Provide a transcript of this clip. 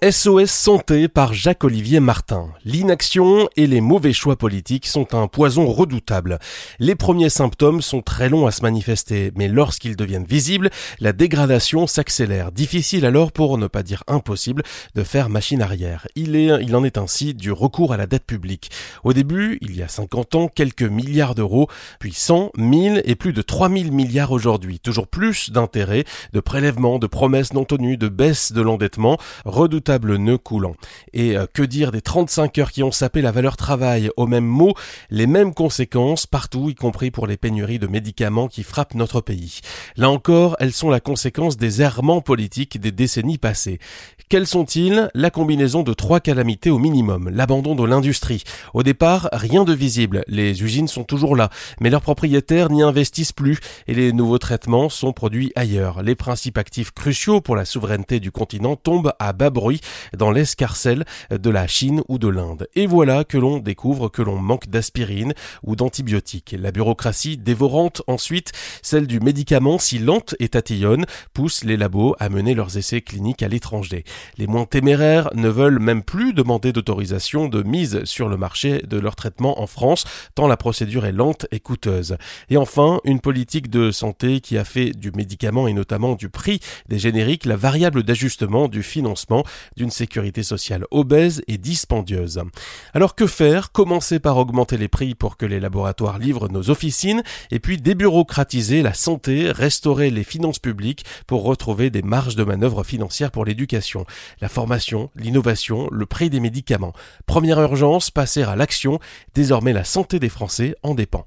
SOS Santé par Jacques-Olivier Martin. L'inaction et les mauvais choix politiques sont un poison redoutable. Les premiers symptômes sont très longs à se manifester, mais lorsqu'ils deviennent visibles, la dégradation s'accélère. Difficile alors, pour ne pas dire impossible, de faire machine arrière. Il, est, il en est ainsi du recours à la dette publique. Au début, il y a 50 ans, quelques milliards d'euros, puis 100, 1000 et plus de 3000 milliards aujourd'hui. Toujours plus d'intérêts, de prélèvements, de promesses non tenues, de baisse de l'endettement, redoutable nœud. Et euh, que dire des 35 heures qui ont sapé la valeur travail? Au même mot, les mêmes conséquences partout, y compris pour les pénuries de médicaments qui frappent notre pays. Là encore, elles sont la conséquence des errements politiques des décennies passées. Quels sont-ils? La combinaison de trois calamités au minimum. L'abandon de l'industrie. Au départ, rien de visible. Les usines sont toujours là, mais leurs propriétaires n'y investissent plus et les nouveaux traitements sont produits ailleurs. Les principes actifs cruciaux pour la souveraineté du continent tombent à bas bruit dans l'escarcelle de la Chine ou de l'Inde. Et voilà que l'on découvre que l'on manque d'aspirine ou d'antibiotiques. La bureaucratie dévorante ensuite, celle du médicament si lente et tatillonne, pousse les labos à mener leurs essais cliniques à l'étranger. Les moins téméraires ne veulent même plus demander d'autorisation de mise sur le marché de leur traitement en France, tant la procédure est lente et coûteuse. Et enfin, une politique de santé qui a fait du médicament et notamment du prix des génériques la variable d'ajustement du financement d'une sécurité sociale obèse et dispendieuse. Alors que faire? Commencer par augmenter les prix pour que les laboratoires livrent nos officines et puis débureaucratiser la santé, restaurer les finances publiques pour retrouver des marges de manœuvre financières pour l'éducation, la formation, l'innovation, le prix des médicaments. Première urgence, passer à l'action. Désormais la santé des Français en dépend.